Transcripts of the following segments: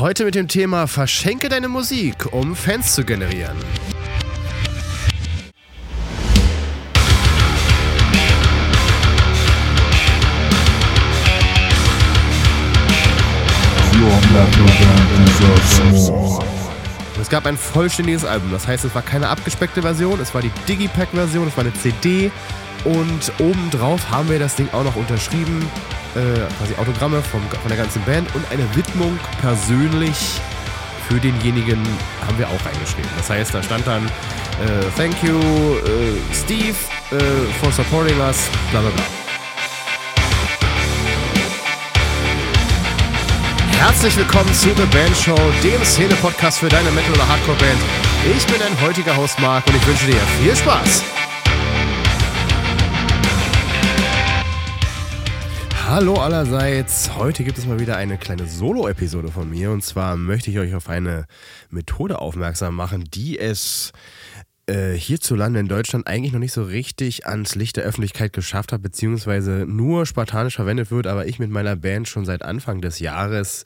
Heute mit dem Thema Verschenke deine Musik, um Fans zu generieren. Es gab ein vollständiges Album, das heißt, es war keine abgespeckte Version, es war die Digipack-Version, es war eine CD und obendrauf haben wir das Ding auch noch unterschrieben, äh, quasi Autogramme vom, von der ganzen Band und eine Widmung persönlich für denjenigen haben wir auch reingeschrieben. Das heißt, da stand dann äh, Thank you äh, Steve äh, for supporting us, bla bla bla. Herzlich willkommen zu The Band Show, dem Szene-Podcast für deine Metal- oder Hardcore-Band. Ich bin dein heutiger Host Marc und ich wünsche dir viel Spaß. Hallo allerseits. Heute gibt es mal wieder eine kleine Solo-Episode von mir. Und zwar möchte ich euch auf eine Methode aufmerksam machen, die es äh, hierzulande in Deutschland eigentlich noch nicht so richtig ans Licht der Öffentlichkeit geschafft hat, beziehungsweise nur spartanisch verwendet wird, aber ich mit meiner Band schon seit Anfang des Jahres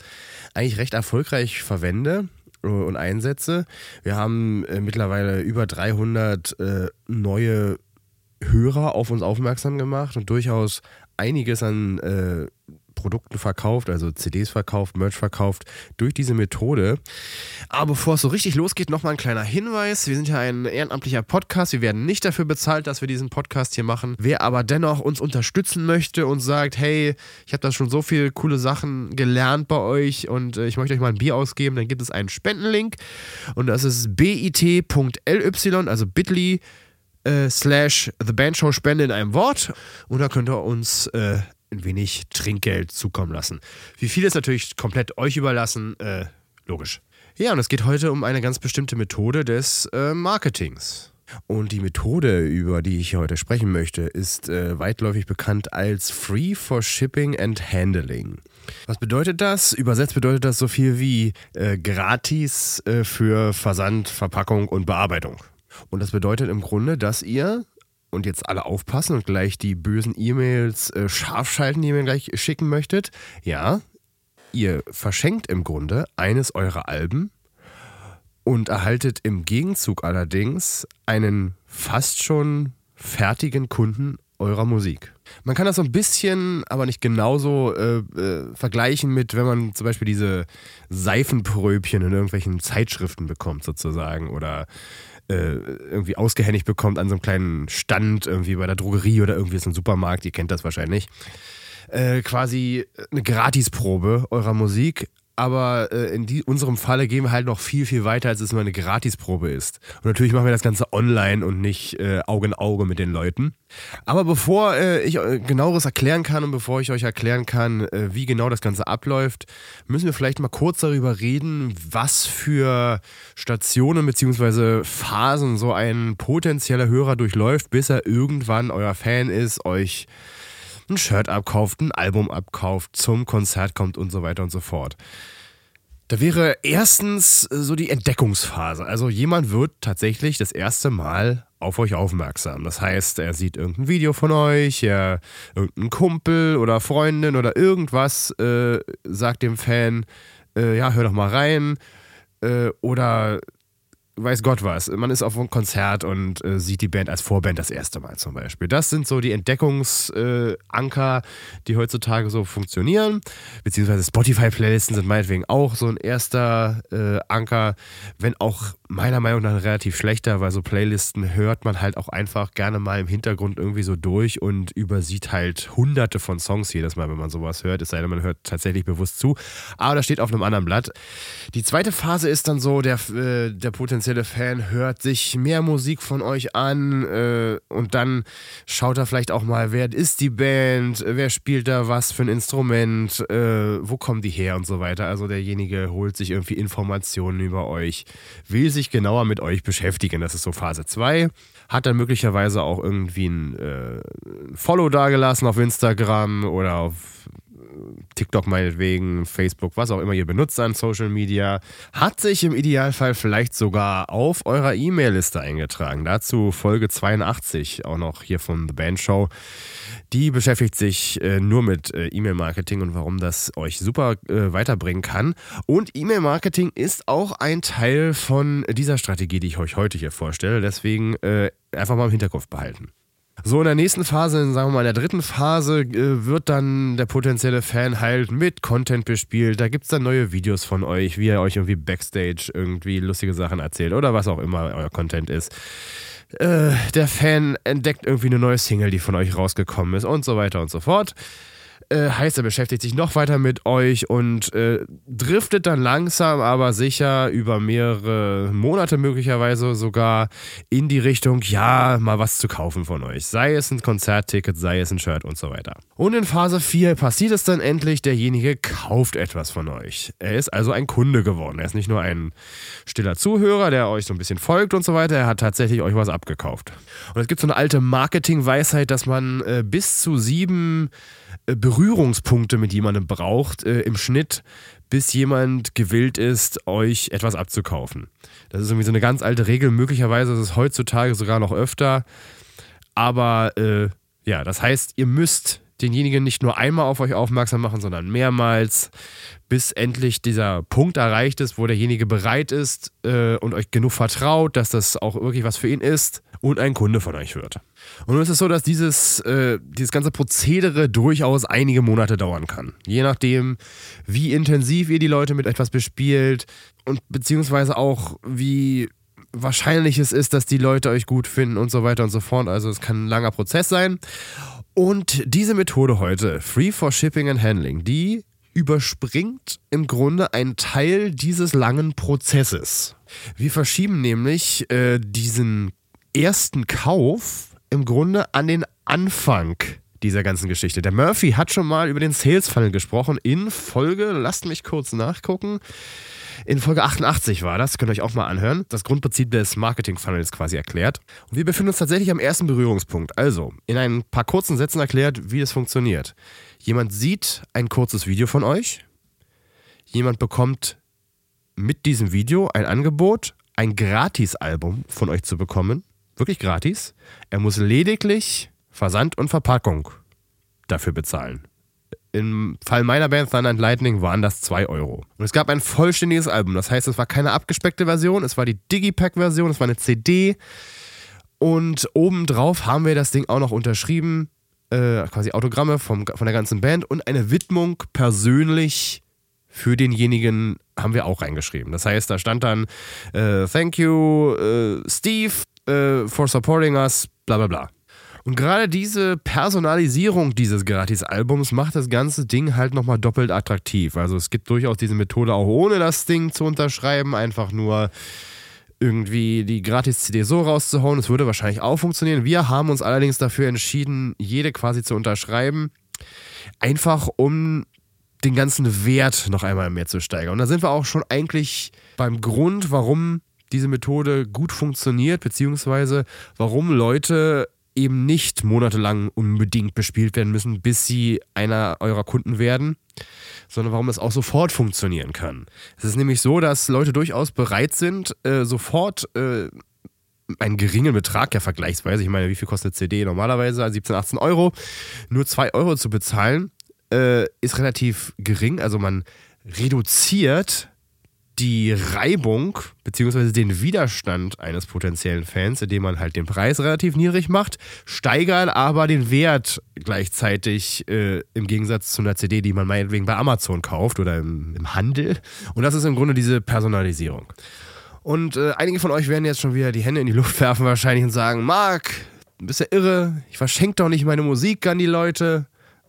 eigentlich recht erfolgreich verwende und einsetze. Wir haben äh, mittlerweile über 300 äh, neue Hörer auf uns aufmerksam gemacht und durchaus einiges an äh, Produkten verkauft, also CDs verkauft, Merch verkauft, durch diese Methode. Aber bevor es so richtig losgeht, nochmal ein kleiner Hinweis. Wir sind ja ein ehrenamtlicher Podcast. Wir werden nicht dafür bezahlt, dass wir diesen Podcast hier machen. Wer aber dennoch uns unterstützen möchte und sagt, hey, ich habe da schon so viele coole Sachen gelernt bei euch und äh, ich möchte euch mal ein Bier ausgeben, dann gibt es einen Spendenlink und das ist bit.ly, also bit.ly äh, slash The Band Show Spende in einem Wort und da könnt ihr uns äh, ein wenig Trinkgeld zukommen lassen. Wie viel ist natürlich komplett euch überlassen, äh, logisch. Ja, und es geht heute um eine ganz bestimmte Methode des äh, Marketings. Und die Methode, über die ich heute sprechen möchte, ist äh, weitläufig bekannt als Free for Shipping and Handling. Was bedeutet das? Übersetzt bedeutet das so viel wie äh, gratis äh, für Versand, Verpackung und Bearbeitung. Und das bedeutet im Grunde, dass ihr und jetzt alle aufpassen und gleich die bösen E-Mails äh, scharf schalten, die ihr mir gleich schicken möchtet. Ja, ihr verschenkt im Grunde eines eurer Alben und erhaltet im Gegenzug allerdings einen fast schon fertigen Kunden eurer Musik. Man kann das so ein bisschen, aber nicht genauso äh, äh, vergleichen mit, wenn man zum Beispiel diese Seifenpröbchen in irgendwelchen Zeitschriften bekommt, sozusagen, oder äh, irgendwie ausgehändigt bekommt an so einem kleinen Stand, irgendwie bei der Drogerie oder irgendwie ist ein Supermarkt, ihr kennt das wahrscheinlich. Äh, quasi eine Gratisprobe eurer Musik, aber äh, in die, unserem Falle gehen wir halt noch viel, viel weiter, als es nur eine Gratisprobe ist. Und natürlich machen wir das Ganze online und nicht äh, Auge in Auge mit den Leuten. Aber bevor äh, ich äh, genaueres erklären kann und bevor ich euch erklären kann, äh, wie genau das Ganze abläuft, müssen wir vielleicht mal kurz darüber reden, was für Stationen bzw. Phasen so ein potenzieller Hörer durchläuft, bis er irgendwann euer Fan ist, euch ein Shirt abkauft, ein Album abkauft, zum Konzert kommt und so weiter und so fort. Da wäre erstens so die Entdeckungsphase. Also jemand wird tatsächlich das erste Mal auf euch aufmerksam. Das heißt, er sieht irgendein Video von euch, er, irgendein Kumpel oder Freundin oder irgendwas äh, sagt dem Fan, äh, ja, hör doch mal rein. Äh, oder weiß Gott was. Man ist auf einem Konzert und äh, sieht die Band als Vorband das erste Mal zum Beispiel. Das sind so die Entdeckungsanker, äh, die heutzutage so funktionieren. Beziehungsweise Spotify-Playlisten sind meinetwegen auch so ein erster äh, Anker, wenn auch meiner Meinung nach relativ schlechter, weil so Playlisten hört man halt auch einfach gerne mal im Hintergrund irgendwie so durch und übersieht halt hunderte von Songs jedes Mal, wenn man sowas hört. Es sei denn, man hört tatsächlich bewusst zu. Aber das steht auf einem anderen Blatt. Die zweite Phase ist dann so, der, äh, der potenzielle Fan hört sich mehr Musik von euch an äh, und dann schaut er vielleicht auch mal, wer ist die Band, wer spielt da was für ein Instrument, äh, wo kommen die her und so weiter. Also derjenige holt sich irgendwie Informationen über euch, will sich genauer mit euch beschäftigen. Das ist so Phase 2. Hat dann möglicherweise auch irgendwie ein äh, Follow dagelassen auf Instagram oder auf TikTok meinetwegen, Facebook, was auch immer ihr benutzt an Social Media, hat sich im Idealfall vielleicht sogar auf eurer E-Mail-Liste eingetragen. Dazu Folge 82, auch noch hier von The Band Show. Die beschäftigt sich äh, nur mit äh, E-Mail-Marketing und warum das euch super äh, weiterbringen kann. Und E-Mail-Marketing ist auch ein Teil von dieser Strategie, die ich euch heute hier vorstelle. Deswegen äh, einfach mal im Hinterkopf behalten. So, in der nächsten Phase, sagen wir mal in der dritten Phase, äh, wird dann der potenzielle Fan halt mit Content bespielt. Da gibt es dann neue Videos von euch, wie ihr euch irgendwie Backstage irgendwie lustige Sachen erzählt oder was auch immer euer Content ist. Äh, der Fan entdeckt irgendwie eine neue Single, die von euch rausgekommen ist und so weiter und so fort. Äh, heißt, er beschäftigt sich noch weiter mit euch und äh, driftet dann langsam, aber sicher über mehrere Monate möglicherweise sogar in die Richtung, ja, mal was zu kaufen von euch. Sei es ein Konzertticket, sei es ein Shirt und so weiter. Und in Phase 4 passiert es dann endlich, derjenige kauft etwas von euch. Er ist also ein Kunde geworden. Er ist nicht nur ein stiller Zuhörer, der euch so ein bisschen folgt und so weiter, er hat tatsächlich euch was abgekauft. Und es gibt so eine alte Marketing-Weisheit, dass man äh, bis zu sieben Berührungspunkte mit jemandem braucht äh, im Schnitt, bis jemand gewillt ist, euch etwas abzukaufen. Das ist irgendwie so eine ganz alte Regel. Möglicherweise ist es heutzutage sogar noch öfter. Aber äh, ja, das heißt, ihr müsst denjenigen nicht nur einmal auf euch aufmerksam machen, sondern mehrmals, bis endlich dieser Punkt erreicht ist, wo derjenige bereit ist äh, und euch genug vertraut, dass das auch wirklich was für ihn ist und ein Kunde von euch wird. Und nun ist es so, dass dieses, äh, dieses ganze Prozedere durchaus einige Monate dauern kann. Je nachdem, wie intensiv ihr die Leute mit etwas bespielt und beziehungsweise auch wie wahrscheinlich es ist, dass die Leute euch gut finden und so weiter und so fort. Also es kann ein langer Prozess sein. Und diese Methode heute, Free for Shipping and Handling, die überspringt im Grunde einen Teil dieses langen Prozesses. Wir verschieben nämlich äh, diesen ersten Kauf im Grunde an den Anfang dieser ganzen Geschichte. Der Murphy hat schon mal über den Sales Funnel gesprochen in Folge, lasst mich kurz nachgucken. In Folge 88 war das, könnt ihr euch auch mal anhören. Das Grundprinzip des Marketing Funnels quasi erklärt. Und wir befinden uns tatsächlich am ersten Berührungspunkt. Also, in ein paar kurzen Sätzen erklärt, wie das funktioniert. Jemand sieht ein kurzes Video von euch. Jemand bekommt mit diesem Video ein Angebot, ein Gratis-Album von euch zu bekommen wirklich gratis. Er muss lediglich Versand und Verpackung dafür bezahlen. Im Fall meiner Band Thunder and Lightning waren das 2 Euro. Und es gab ein vollständiges Album. Das heißt, es war keine abgespeckte Version, es war die Digipack-Version, es war eine CD. Und obendrauf haben wir das Ding auch noch unterschrieben. Äh, quasi Autogramme vom, von der ganzen Band und eine Widmung persönlich für denjenigen haben wir auch reingeschrieben. Das heißt, da stand dann äh, Thank you, äh, Steve, äh, for supporting us, bla bla bla. Und gerade diese Personalisierung dieses Gratis-Albums macht das ganze Ding halt nochmal doppelt attraktiv. Also es gibt durchaus diese Methode auch ohne das Ding zu unterschreiben, einfach nur irgendwie die Gratis-CD so rauszuhauen. Es würde wahrscheinlich auch funktionieren. Wir haben uns allerdings dafür entschieden, jede quasi zu unterschreiben, einfach um den ganzen Wert noch einmal mehr zu steigern. Und da sind wir auch schon eigentlich beim Grund, warum diese Methode gut funktioniert, beziehungsweise warum Leute eben nicht monatelang unbedingt bespielt werden müssen, bis sie einer eurer Kunden werden, sondern warum es auch sofort funktionieren kann. Es ist nämlich so, dass Leute durchaus bereit sind, äh, sofort äh, einen geringen Betrag, ja vergleichsweise, ich meine, wie viel kostet CD normalerweise? 17, 18 Euro, nur 2 Euro zu bezahlen, äh, ist relativ gering. Also man reduziert die Reibung bzw. den Widerstand eines potenziellen Fans, indem man halt den Preis relativ niedrig macht, steigert aber den Wert gleichzeitig äh, im Gegensatz zu einer CD, die man meinetwegen bei Amazon kauft oder im, im Handel. Und das ist im Grunde diese Personalisierung. Und äh, einige von euch werden jetzt schon wieder die Hände in die Luft werfen wahrscheinlich und sagen, Marc, du bist ja irre, ich verschenke doch nicht meine Musik an die Leute,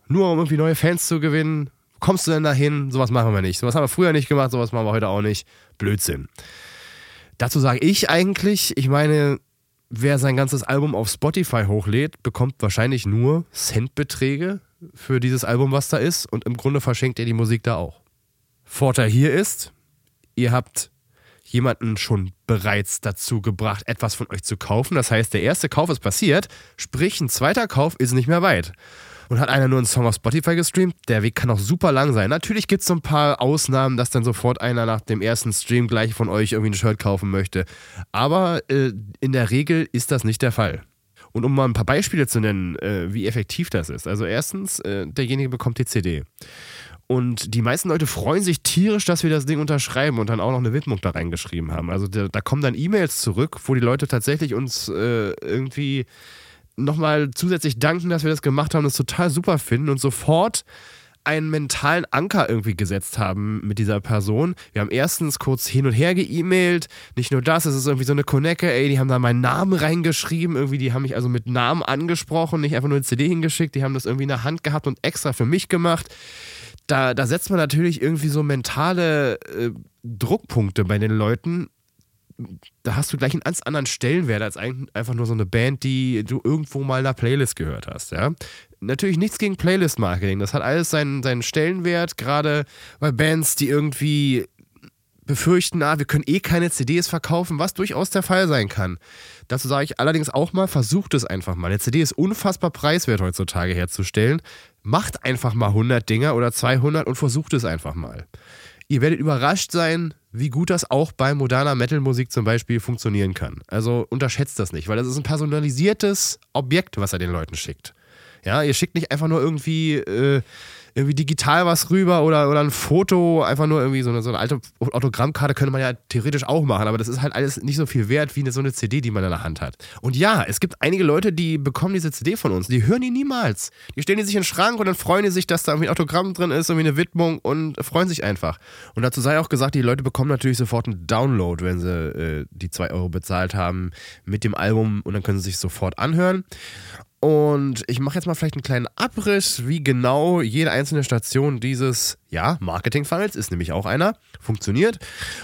nur um irgendwie neue Fans zu gewinnen kommst du denn dahin? Sowas machen wir nicht. Sowas haben wir früher nicht gemacht, sowas machen wir heute auch nicht. Blödsinn. Dazu sage ich eigentlich, ich meine, wer sein ganzes Album auf Spotify hochlädt, bekommt wahrscheinlich nur Centbeträge für dieses Album, was da ist. Und im Grunde verschenkt ihr die Musik da auch. Vorteil hier ist, ihr habt jemanden schon bereits dazu gebracht, etwas von euch zu kaufen. Das heißt, der erste Kauf ist passiert, sprich ein zweiter Kauf ist nicht mehr weit. Und hat einer nur einen Song auf Spotify gestreamt, der Weg kann auch super lang sein. Natürlich gibt es so ein paar Ausnahmen, dass dann sofort einer nach dem ersten Stream gleich von euch irgendwie ein Shirt kaufen möchte. Aber äh, in der Regel ist das nicht der Fall. Und um mal ein paar Beispiele zu nennen, äh, wie effektiv das ist. Also erstens, äh, derjenige bekommt die CD. Und die meisten Leute freuen sich tierisch, dass wir das Ding unterschreiben und dann auch noch eine Widmung da reingeschrieben haben. Also da, da kommen dann E-Mails zurück, wo die Leute tatsächlich uns äh, irgendwie nochmal zusätzlich danken, dass wir das gemacht haben, das total super finden und sofort einen mentalen Anker irgendwie gesetzt haben mit dieser Person. Wir haben erstens kurz hin und her geemailt. Nicht nur das, es ist irgendwie so eine Connecke, ey, die haben da meinen Namen reingeschrieben. Irgendwie, die haben mich also mit Namen angesprochen, nicht einfach nur eine CD hingeschickt. Die haben das irgendwie in der Hand gehabt und extra für mich gemacht. Da, da setzt man natürlich irgendwie so mentale äh, Druckpunkte bei den Leuten, da hast du gleich einen ganz anderen Stellenwert als einfach nur so eine Band, die du irgendwo mal in der Playlist gehört hast, ja. Natürlich nichts gegen Playlist-Marketing. Das hat alles seinen, seinen Stellenwert, gerade bei Bands, die irgendwie befürchten, ah, wir können eh keine CDs verkaufen, was durchaus der Fall sein kann. Dazu sage ich allerdings auch mal, versucht es einfach mal. Eine CD ist unfassbar preiswert heutzutage herzustellen. Macht einfach mal 100 Dinger oder 200 und versucht es einfach mal. Ihr werdet überrascht sein, wie gut das auch bei moderner Metal-Musik zum Beispiel funktionieren kann. Also unterschätzt das nicht, weil das ist ein personalisiertes Objekt, was er den Leuten schickt. Ja, ihr schickt nicht einfach nur irgendwie äh, irgendwie digital was rüber oder, oder ein Foto, einfach nur irgendwie so eine, so eine alte Autogrammkarte könnte man ja theoretisch auch machen, aber das ist halt alles nicht so viel wert wie eine, so eine CD, die man in der Hand hat. Und ja, es gibt einige Leute, die bekommen diese CD von uns, die hören die niemals. Die stellen die sich in den Schrank und dann freuen die sich, dass da irgendwie ein Autogramm drin ist, irgendwie eine Widmung und freuen sich einfach. Und dazu sei auch gesagt, die Leute bekommen natürlich sofort einen Download, wenn sie äh, die 2 Euro bezahlt haben mit dem Album und dann können sie sich sofort anhören. Und ich mache jetzt mal vielleicht einen kleinen Abriss, wie genau jede einzelne Station dieses ja, Marketing-Funnels ist nämlich auch einer, funktioniert.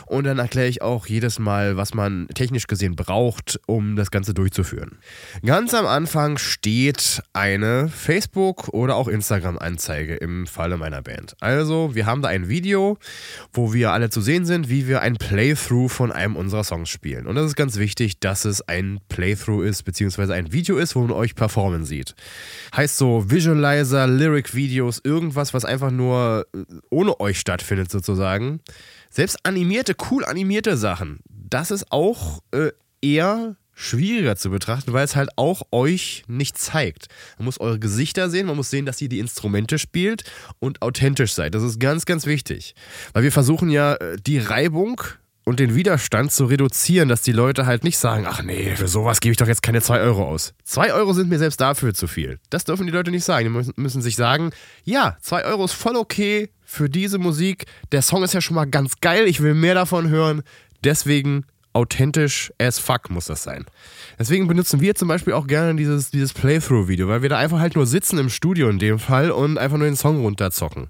Und dann erkläre ich auch jedes Mal, was man technisch gesehen braucht, um das Ganze durchzuführen. Ganz am Anfang steht eine Facebook- oder auch Instagram-Anzeige im Falle meiner Band. Also, wir haben da ein Video, wo wir alle zu sehen sind, wie wir ein Playthrough von einem unserer Songs spielen. Und das ist ganz wichtig, dass es ein Playthrough ist, beziehungsweise ein Video ist, wo man euch performen sieht. Heißt so Visualizer, Lyric-Videos, irgendwas, was einfach nur ohne euch stattfindet sozusagen. Selbst animierte, cool animierte Sachen, das ist auch äh, eher schwieriger zu betrachten, weil es halt auch euch nicht zeigt. Man muss eure Gesichter sehen, man muss sehen, dass ihr die Instrumente spielt und authentisch seid. Das ist ganz, ganz wichtig. Weil wir versuchen ja äh, die Reibung und den Widerstand zu reduzieren, dass die Leute halt nicht sagen, ach nee, für sowas gebe ich doch jetzt keine 2 Euro aus. 2 Euro sind mir selbst dafür zu viel. Das dürfen die Leute nicht sagen. Die müssen sich sagen, ja, 2 Euro ist voll okay für diese Musik. Der Song ist ja schon mal ganz geil, ich will mehr davon hören. Deswegen authentisch as fuck muss das sein. Deswegen benutzen wir zum Beispiel auch gerne dieses, dieses Playthrough-Video, weil wir da einfach halt nur sitzen im Studio in dem Fall und einfach nur den Song runterzocken.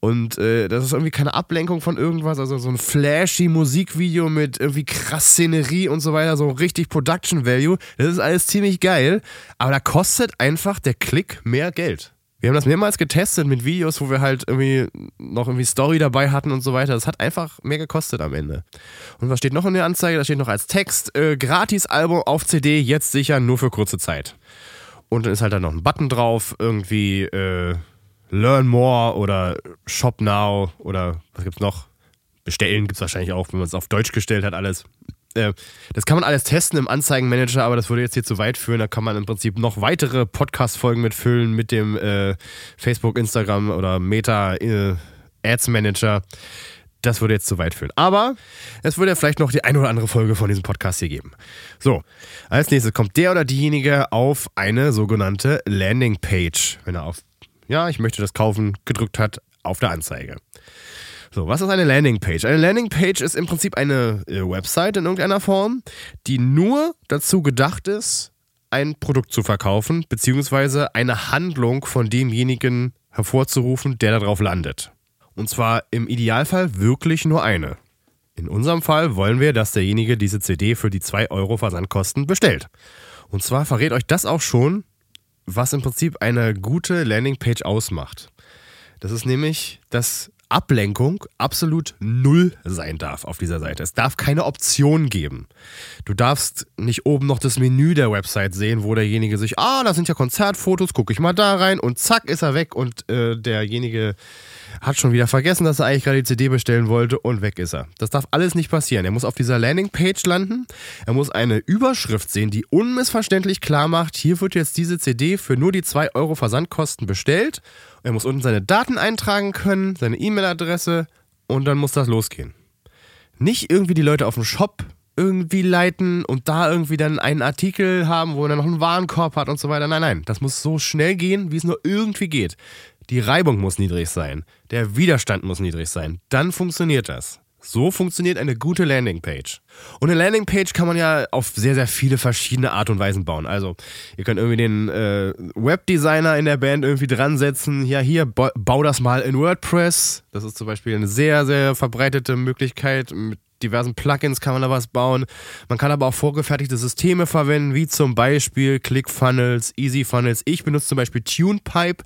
Und äh, das ist irgendwie keine Ablenkung von irgendwas, also so ein flashy Musikvideo mit irgendwie krass Szenerie und so weiter, so richtig Production Value. Das ist alles ziemlich geil, aber da kostet einfach der Klick mehr Geld. Wir haben das mehrmals getestet mit Videos, wo wir halt irgendwie noch irgendwie Story dabei hatten und so weiter. Das hat einfach mehr gekostet am Ende. Und was steht noch in der Anzeige? Da steht noch als Text: äh, Gratis-Album auf CD, jetzt sicher, nur für kurze Zeit. Und dann ist halt da noch ein Button drauf, irgendwie. Äh, Learn More oder Shop Now oder was gibt's noch? Bestellen gibt es wahrscheinlich auch, wenn man es auf Deutsch gestellt hat, alles. Äh, das kann man alles testen im Anzeigenmanager, aber das würde jetzt hier zu weit führen. Da kann man im Prinzip noch weitere Podcast-Folgen mitfüllen mit dem äh, Facebook, Instagram oder Meta äh, Ads Manager. Das würde jetzt zu weit führen. Aber es würde ja vielleicht noch die ein oder andere Folge von diesem Podcast hier geben. So, als nächstes kommt der oder diejenige auf eine sogenannte Landingpage, wenn er auf ja, ich möchte das kaufen, gedrückt hat auf der Anzeige. So, was ist eine Landingpage? Eine Landingpage ist im Prinzip eine äh, Website in irgendeiner Form, die nur dazu gedacht ist, ein Produkt zu verkaufen, beziehungsweise eine Handlung von demjenigen hervorzurufen, der darauf landet. Und zwar im Idealfall wirklich nur eine. In unserem Fall wollen wir, dass derjenige diese CD für die 2 Euro Versandkosten bestellt. Und zwar verrät euch das auch schon, was im Prinzip eine gute Landingpage ausmacht. Das ist nämlich, dass Ablenkung absolut null sein darf auf dieser Seite. Es darf keine Option geben. Du darfst nicht oben noch das Menü der Website sehen, wo derjenige sich, ah, da sind ja Konzertfotos, gucke ich mal da rein und zack ist er weg und äh, derjenige hat schon wieder vergessen, dass er eigentlich gerade die CD bestellen wollte und weg ist er. Das darf alles nicht passieren. Er muss auf dieser Landingpage landen. Er muss eine Überschrift sehen, die unmissverständlich klar macht, hier wird jetzt diese CD für nur die 2 Euro Versandkosten bestellt. Er muss unten seine Daten eintragen können, seine E-Mail-Adresse und dann muss das losgehen. Nicht irgendwie die Leute auf dem Shop irgendwie leiten und da irgendwie dann einen Artikel haben, wo er noch einen Warenkorb hat und so weiter. Nein, nein, das muss so schnell gehen, wie es nur irgendwie geht. Die Reibung muss niedrig sein. Der Widerstand muss niedrig sein. Dann funktioniert das. So funktioniert eine gute Landingpage. Und eine Landingpage kann man ja auf sehr, sehr viele verschiedene Art und Weisen bauen. Also, ihr könnt irgendwie den äh, Webdesigner in der Band irgendwie dran setzen. Ja, hier, bau das mal in WordPress. Das ist zum Beispiel eine sehr, sehr verbreitete Möglichkeit, mit diversen Plugins kann man da was bauen. Man kann aber auch vorgefertigte Systeme verwenden, wie zum Beispiel ClickFunnels, EasyFunnels. Ich benutze zum Beispiel TunePipe.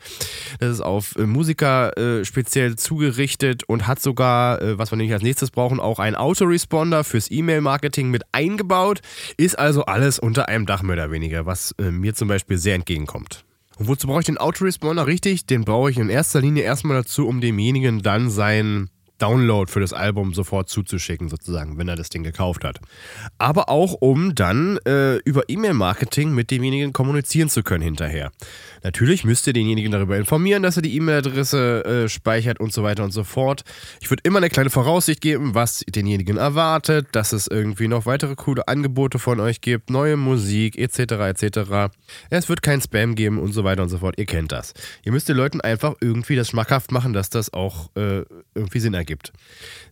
Das ist auf äh, Musiker äh, speziell zugerichtet und hat sogar, äh, was wir nämlich als nächstes brauchen, auch einen Autoresponder fürs E-Mail-Marketing mit eingebaut. Ist also alles unter einem Dach mehr oder weniger, was äh, mir zum Beispiel sehr entgegenkommt. Und wozu brauche ich den Autoresponder? Richtig, den brauche ich in erster Linie erstmal dazu, um demjenigen dann sein Download für das Album sofort zuzuschicken, sozusagen, wenn er das Ding gekauft hat. Aber auch, um dann äh, über E-Mail-Marketing mit demjenigen kommunizieren zu können hinterher. Natürlich müsst ihr denjenigen darüber informieren, dass er die E-Mail-Adresse äh, speichert und so weiter und so fort. Ich würde immer eine kleine Voraussicht geben, was denjenigen erwartet, dass es irgendwie noch weitere coole Angebote von euch gibt, neue Musik etc. etc. Es wird kein Spam geben und so weiter und so fort. Ihr kennt das. Ihr müsst den Leuten einfach irgendwie das schmackhaft machen, dass das auch äh, irgendwie Sinn ergibt gibt.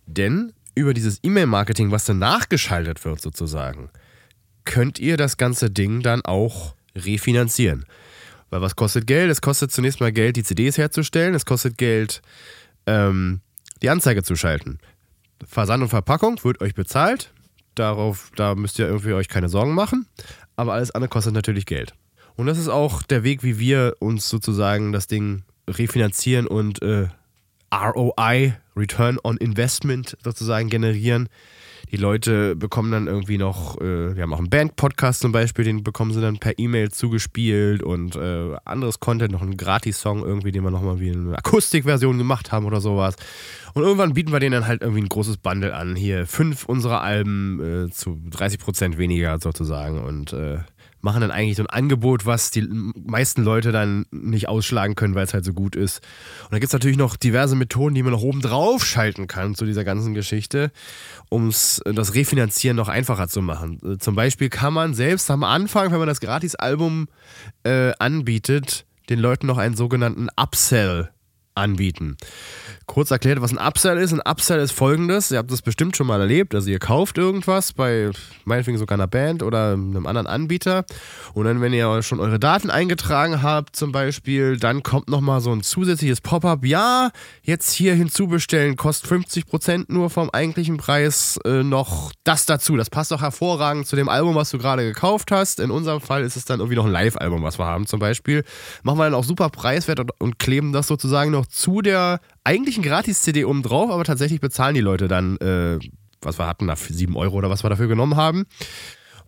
Denn über dieses E-Mail-Marketing, was dann nachgeschaltet wird sozusagen, könnt ihr das ganze Ding dann auch refinanzieren. Weil was kostet Geld? Es kostet zunächst mal Geld, die CDs herzustellen. Es kostet Geld, ähm, die Anzeige zu schalten. Versand und Verpackung wird euch bezahlt. Darauf, da müsst ihr irgendwie euch keine Sorgen machen. Aber alles andere kostet natürlich Geld. Und das ist auch der Weg, wie wir uns sozusagen das Ding refinanzieren und äh, ROI, Return on Investment sozusagen generieren. Die Leute bekommen dann irgendwie noch, äh, wir haben auch einen Band-Podcast zum Beispiel, den bekommen sie dann per E-Mail zugespielt und äh, anderes Content, noch einen Gratis-Song irgendwie, den wir nochmal wie eine Akustikversion gemacht haben oder sowas. Und irgendwann bieten wir denen dann halt irgendwie ein großes Bundle an. Hier fünf unserer Alben äh, zu 30% weniger sozusagen und äh, machen dann eigentlich so ein Angebot, was die meisten Leute dann nicht ausschlagen können, weil es halt so gut ist. Und da gibt es natürlich noch diverse Methoden, die man noch oben drauf schalten kann zu dieser ganzen Geschichte, um äh, das Refinanzieren noch einfacher zu machen. Äh, zum Beispiel kann man selbst am Anfang, wenn man das Gratis-Album äh, anbietet, den Leuten noch einen sogenannten Upsell anbieten. Kurz erklärt, was ein Upsell ist. Ein Upsell ist folgendes: Ihr habt das bestimmt schon mal erlebt. Also, ihr kauft irgendwas bei meinetwegen sogar einer Band oder einem anderen Anbieter. Und dann, wenn ihr schon eure Daten eingetragen habt, zum Beispiel, dann kommt nochmal so ein zusätzliches Pop-up. Ja, jetzt hier hinzubestellen, kostet 50% nur vom eigentlichen Preis äh, noch das dazu. Das passt doch hervorragend zu dem Album, was du gerade gekauft hast. In unserem Fall ist es dann irgendwie noch ein Live-Album, was wir haben, zum Beispiel. Machen wir dann auch super preiswert und, und kleben das sozusagen noch zu der eigentlichen Gratis-CD oben drauf, aber tatsächlich bezahlen die Leute dann, äh, was wir hatten, da 7 Euro oder was wir dafür genommen haben.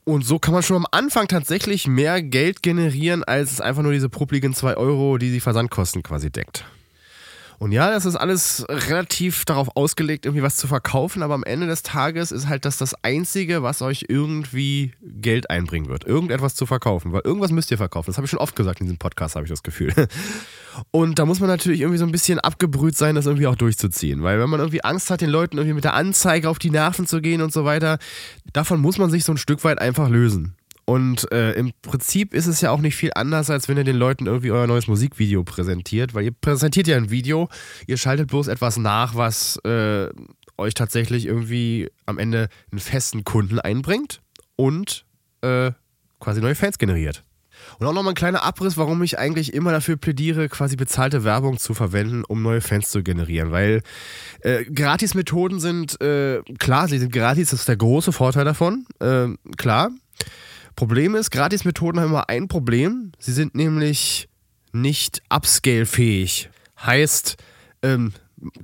Und so kann man schon am Anfang tatsächlich mehr Geld generieren, als es einfach nur diese publiken 2 Euro, die die Versandkosten quasi deckt. Und ja, das ist alles relativ darauf ausgelegt, irgendwie was zu verkaufen, aber am Ende des Tages ist halt das das Einzige, was euch irgendwie Geld einbringen wird. Irgendetwas zu verkaufen, weil irgendwas müsst ihr verkaufen. Das habe ich schon oft gesagt in diesem Podcast, habe ich das Gefühl. Und da muss man natürlich irgendwie so ein bisschen abgebrüht sein, das irgendwie auch durchzuziehen. Weil wenn man irgendwie Angst hat, den Leuten irgendwie mit der Anzeige auf die Nerven zu gehen und so weiter, davon muss man sich so ein Stück weit einfach lösen. Und äh, im Prinzip ist es ja auch nicht viel anders, als wenn ihr den Leuten irgendwie euer neues Musikvideo präsentiert, weil ihr präsentiert ja ein Video, ihr schaltet bloß etwas nach, was äh, euch tatsächlich irgendwie am Ende einen festen Kunden einbringt und äh, quasi neue Fans generiert. Und auch nochmal ein kleiner Abriss, warum ich eigentlich immer dafür plädiere, quasi bezahlte Werbung zu verwenden, um neue Fans zu generieren. Weil äh, Gratis-Methoden sind, äh, klar, sie sind gratis, das ist der große Vorteil davon, äh, klar. Problem ist, Gratis-Methoden haben immer ein Problem. Sie sind nämlich nicht upscale-fähig. Heißt, ähm,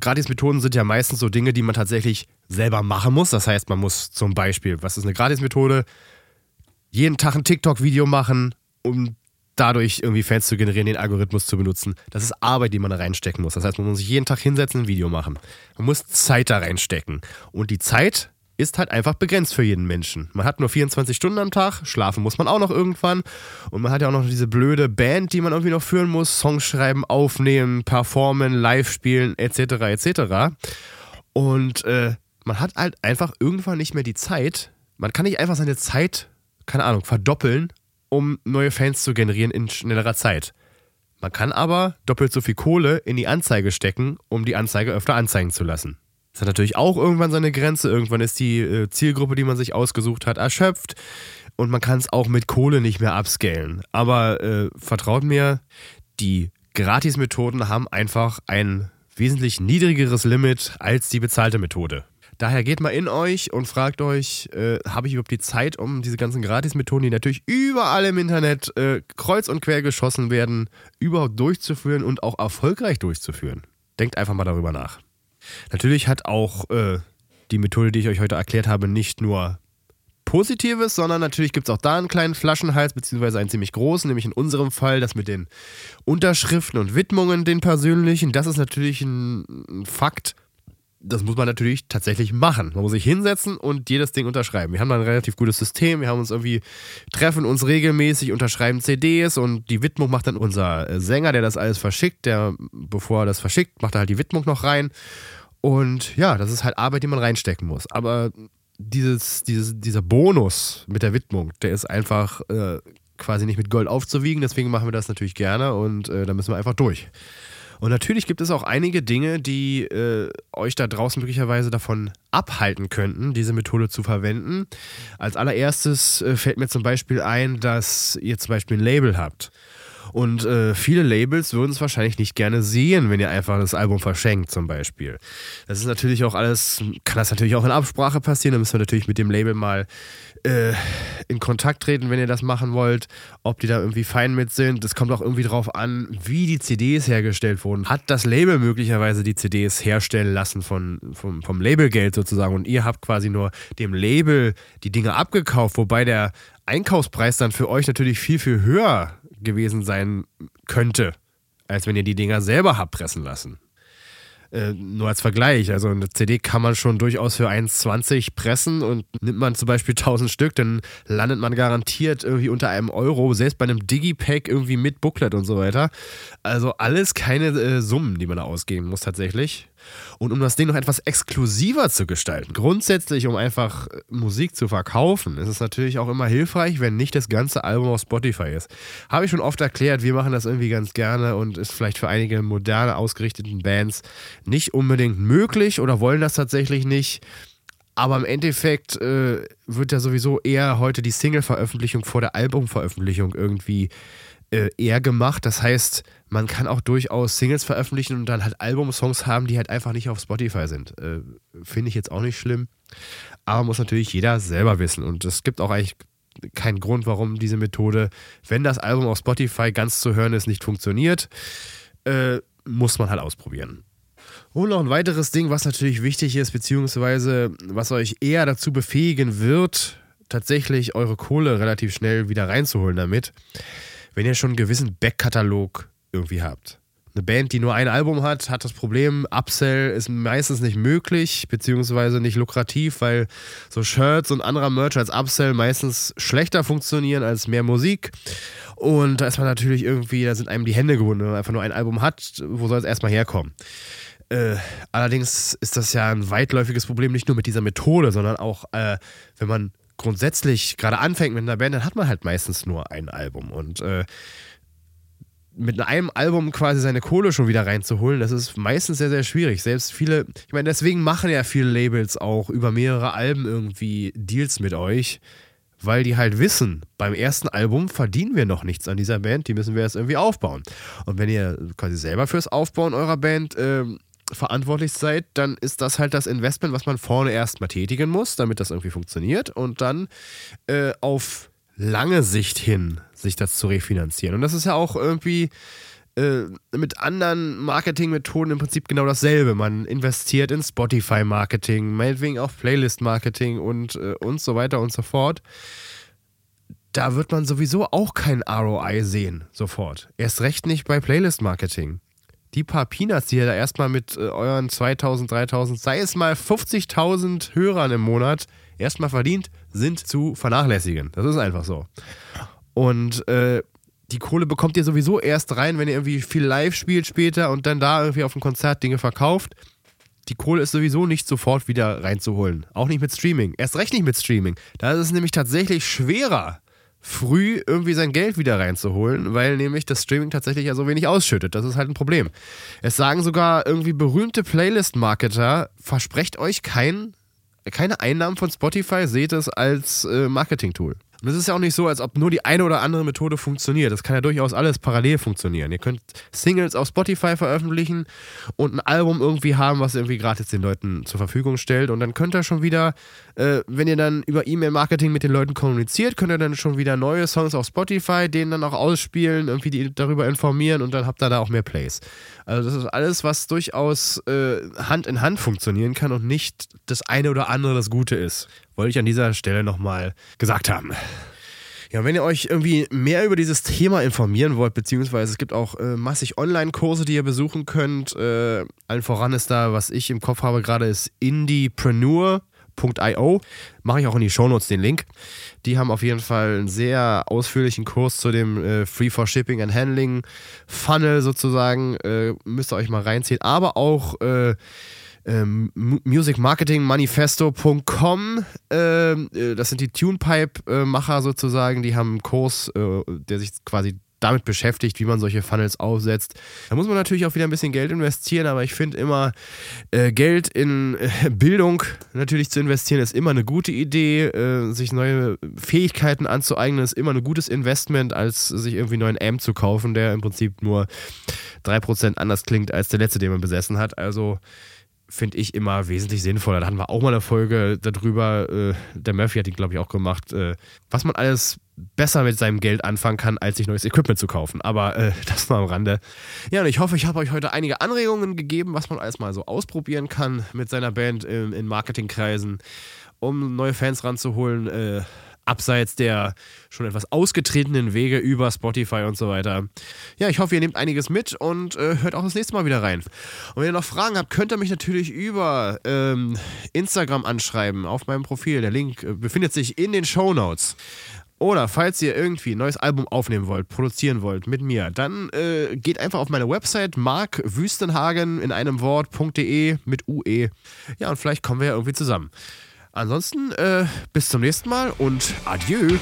Gratis-Methoden sind ja meistens so Dinge, die man tatsächlich selber machen muss. Das heißt, man muss zum Beispiel, was ist eine Gratis-Methode? Jeden Tag ein TikTok-Video machen, um dadurch irgendwie Fans zu generieren, den Algorithmus zu benutzen. Das ist Arbeit, die man da reinstecken muss. Das heißt, man muss sich jeden Tag hinsetzen, ein Video machen. Man muss Zeit da reinstecken. Und die Zeit ist halt einfach begrenzt für jeden Menschen. Man hat nur 24 Stunden am Tag, schlafen muss man auch noch irgendwann. Und man hat ja auch noch diese blöde Band, die man irgendwie noch führen muss. Songs schreiben, aufnehmen, performen, live spielen, etc. etc. Und äh, man hat halt einfach irgendwann nicht mehr die Zeit. Man kann nicht einfach seine Zeit, keine Ahnung, verdoppeln, um neue Fans zu generieren in schnellerer Zeit. Man kann aber doppelt so viel Kohle in die Anzeige stecken, um die Anzeige öfter anzeigen zu lassen. Das hat natürlich auch irgendwann seine Grenze. Irgendwann ist die äh, Zielgruppe, die man sich ausgesucht hat, erschöpft. Und man kann es auch mit Kohle nicht mehr upscalen. Aber äh, vertraut mir, die Gratis-Methoden haben einfach ein wesentlich niedrigeres Limit als die bezahlte Methode. Daher geht mal in euch und fragt euch, äh, habe ich überhaupt die Zeit, um diese ganzen Gratis-Methoden, die natürlich überall im Internet äh, kreuz und quer geschossen werden, überhaupt durchzuführen und auch erfolgreich durchzuführen? Denkt einfach mal darüber nach. Natürlich hat auch äh, die Methode, die ich euch heute erklärt habe, nicht nur Positives, sondern natürlich gibt es auch da einen kleinen Flaschenhals, beziehungsweise einen ziemlich großen, nämlich in unserem Fall das mit den Unterschriften und Widmungen, den persönlichen. Das ist natürlich ein, Fakt, das muss man natürlich tatsächlich machen. Man muss sich hinsetzen und jedes Ding unterschreiben. Wir haben da ein relativ gutes System. Wir haben uns irgendwie, treffen uns regelmäßig, unterschreiben CDs und die Widmung macht dann unser äh, Sänger, der das alles verschickt. Der, bevor er das verschickt, macht er halt die Widmung noch rein. Und ja, das ist halt Arbeit, die man reinstecken muss. Aber dieses, dieses, dieser Bonus mit der Widmung, der ist einfach äh, quasi nicht mit Gold aufzuwiegen. Deswegen machen wir das natürlich gerne und äh, da müssen wir einfach durch. Und natürlich gibt es auch einige Dinge, die äh, euch da draußen möglicherweise davon abhalten könnten, diese Methode zu verwenden. Als allererstes äh, fällt mir zum Beispiel ein, dass ihr zum Beispiel ein Label habt. Und äh, viele Labels würden es wahrscheinlich nicht gerne sehen, wenn ihr einfach das Album verschenkt, zum Beispiel. Das ist natürlich auch alles, kann das natürlich auch in Absprache passieren. Da müssen wir natürlich mit dem Label mal äh, in Kontakt treten, wenn ihr das machen wollt, ob die da irgendwie fein mit sind. Es kommt auch irgendwie drauf an, wie die CDs hergestellt wurden. Hat das Label möglicherweise die CDs herstellen lassen von, vom, vom Labelgeld sozusagen und ihr habt quasi nur dem Label die Dinge abgekauft, wobei der Einkaufspreis dann für euch natürlich viel, viel höher gewesen sein könnte, als wenn ihr die Dinger selber habt pressen lassen. Äh, nur als Vergleich, also eine CD kann man schon durchaus für 1,20 pressen und nimmt man zum Beispiel 1000 Stück, dann landet man garantiert irgendwie unter einem Euro, selbst bei einem Digipack irgendwie mit Booklet und so weiter. Also alles keine äh, Summen, die man da ausgeben muss tatsächlich. Und um das Ding noch etwas exklusiver zu gestalten, grundsätzlich um einfach äh, Musik zu verkaufen, ist es natürlich auch immer hilfreich, wenn nicht das ganze Album auf Spotify ist. Habe ich schon oft erklärt, wir machen das irgendwie ganz gerne und ist vielleicht für einige moderne ausgerichteten Bands nicht unbedingt möglich oder wollen das tatsächlich nicht. Aber im Endeffekt äh, wird ja sowieso eher heute die Single-Veröffentlichung vor der Albumveröffentlichung irgendwie äh, eher gemacht. Das heißt, man kann auch durchaus Singles veröffentlichen und dann halt Albumsongs haben, die halt einfach nicht auf Spotify sind. Äh, Finde ich jetzt auch nicht schlimm. Aber muss natürlich jeder selber wissen. Und es gibt auch eigentlich keinen Grund, warum diese Methode, wenn das Album auf Spotify ganz zu hören ist, nicht funktioniert. Äh, muss man halt ausprobieren. Und noch ein weiteres Ding, was natürlich wichtig ist, beziehungsweise was euch eher dazu befähigen wird, tatsächlich eure Kohle relativ schnell wieder reinzuholen damit, wenn ihr schon einen gewissen Backkatalog irgendwie habt. Eine Band, die nur ein Album hat, hat das Problem, Upsell ist meistens nicht möglich, beziehungsweise nicht lukrativ, weil so Shirts und anderer Merch als Upsell meistens schlechter funktionieren als mehr Musik. Und da ist man natürlich irgendwie, da sind einem die Hände gebunden, wenn man einfach nur ein Album hat, wo soll es erstmal herkommen? Äh, allerdings ist das ja ein weitläufiges Problem, nicht nur mit dieser Methode, sondern auch, äh, wenn man grundsätzlich gerade anfängt mit einer Band, dann hat man halt meistens nur ein Album. Und äh, mit einem Album quasi seine Kohle schon wieder reinzuholen, das ist meistens sehr, sehr schwierig. Selbst viele, ich meine, deswegen machen ja viele Labels auch über mehrere Alben irgendwie Deals mit euch, weil die halt wissen, beim ersten Album verdienen wir noch nichts an dieser Band, die müssen wir jetzt irgendwie aufbauen. Und wenn ihr quasi selber fürs Aufbauen eurer Band äh, verantwortlich seid, dann ist das halt das Investment, was man vorne erstmal tätigen muss, damit das irgendwie funktioniert und dann äh, auf lange Sicht hin sich das zu refinanzieren. Und das ist ja auch irgendwie äh, mit anderen Marketingmethoden im Prinzip genau dasselbe. Man investiert in Spotify-Marketing, meinetwegen auch Playlist-Marketing und, äh, und so weiter und so fort. Da wird man sowieso auch kein ROI sehen, sofort. Erst recht nicht bei Playlist-Marketing die paar Peanuts, die ihr da erstmal mit äh, euren 2000, 3000, sei es mal 50.000 Hörern im Monat erstmal verdient, sind zu vernachlässigen. Das ist einfach so. Und äh, die Kohle bekommt ihr sowieso erst rein, wenn ihr irgendwie viel live spielt später und dann da irgendwie auf dem Konzert Dinge verkauft. Die Kohle ist sowieso nicht sofort wieder reinzuholen. Auch nicht mit Streaming. Erst recht nicht mit Streaming. Da ist es nämlich tatsächlich schwerer, früh irgendwie sein Geld wieder reinzuholen, weil nämlich das Streaming tatsächlich ja so wenig ausschüttet. Das ist halt ein Problem. Es sagen sogar irgendwie berühmte Playlist-Marketer, versprecht euch kein, keine Einnahmen von Spotify, seht es als äh, Marketing-Tool. Und es ist ja auch nicht so, als ob nur die eine oder andere Methode funktioniert. Das kann ja durchaus alles parallel funktionieren. Ihr könnt Singles auf Spotify veröffentlichen und ein Album irgendwie haben, was irgendwie gratis den Leuten zur Verfügung stellt. Und dann könnt ihr schon wieder, äh, wenn ihr dann über E-Mail-Marketing mit den Leuten kommuniziert, könnt ihr dann schon wieder neue Songs auf Spotify, denen dann auch ausspielen, irgendwie die darüber informieren und dann habt ihr da auch mehr Plays. Also das ist alles, was durchaus äh, Hand in Hand funktionieren kann und nicht das eine oder andere das Gute ist. Wollte ich an dieser Stelle nochmal gesagt haben. Ja, wenn ihr euch irgendwie mehr über dieses Thema informieren wollt, beziehungsweise es gibt auch äh, massig Online-Kurse, die ihr besuchen könnt. Äh, allen voran ist da, was ich im Kopf habe gerade, ist indiepreneur.io. Mache ich auch in die Shownotes den Link. Die haben auf jeden Fall einen sehr ausführlichen Kurs zu dem äh, Free for Shipping and Handling Funnel sozusagen. Äh, müsst ihr euch mal reinziehen. Aber auch äh, ähm, musicmarketingmanifesto.com. Ähm, äh, das sind die TunePipe-Macher sozusagen. Die haben einen Kurs, äh, der sich quasi damit beschäftigt, wie man solche Funnels aufsetzt. Da muss man natürlich auch wieder ein bisschen Geld investieren, aber ich finde immer, äh, Geld in äh, Bildung natürlich zu investieren, ist immer eine gute Idee. Äh, sich neue Fähigkeiten anzueignen, ist immer ein gutes Investment, als sich irgendwie einen neuen Amp zu kaufen, der im Prinzip nur 3% anders klingt als der letzte, den man besessen hat. Also finde ich immer wesentlich sinnvoller. Da hatten wir auch mal eine Folge darüber. Äh, der Murphy hat die, glaube ich, auch gemacht, äh, was man alles besser mit seinem Geld anfangen kann, als sich neues Equipment zu kaufen. Aber äh, das mal am Rande. Ja, und ich hoffe, ich habe euch heute einige Anregungen gegeben, was man alles mal so ausprobieren kann mit seiner Band in, in Marketingkreisen, um neue Fans ranzuholen. Abseits der schon etwas ausgetretenen Wege über Spotify und so weiter. Ja, ich hoffe, ihr nehmt einiges mit und äh, hört auch das nächste Mal wieder rein. Und wenn ihr noch Fragen habt, könnt ihr mich natürlich über ähm, Instagram anschreiben auf meinem Profil. Der Link äh, befindet sich in den Show Notes. Oder falls ihr irgendwie ein neues Album aufnehmen wollt, produzieren wollt mit mir, dann äh, geht einfach auf meine Website markwüstenhagen in einem Wort.de mit UE. Ja, und vielleicht kommen wir ja irgendwie zusammen. Ansonsten äh, bis zum nächsten Mal und adieu.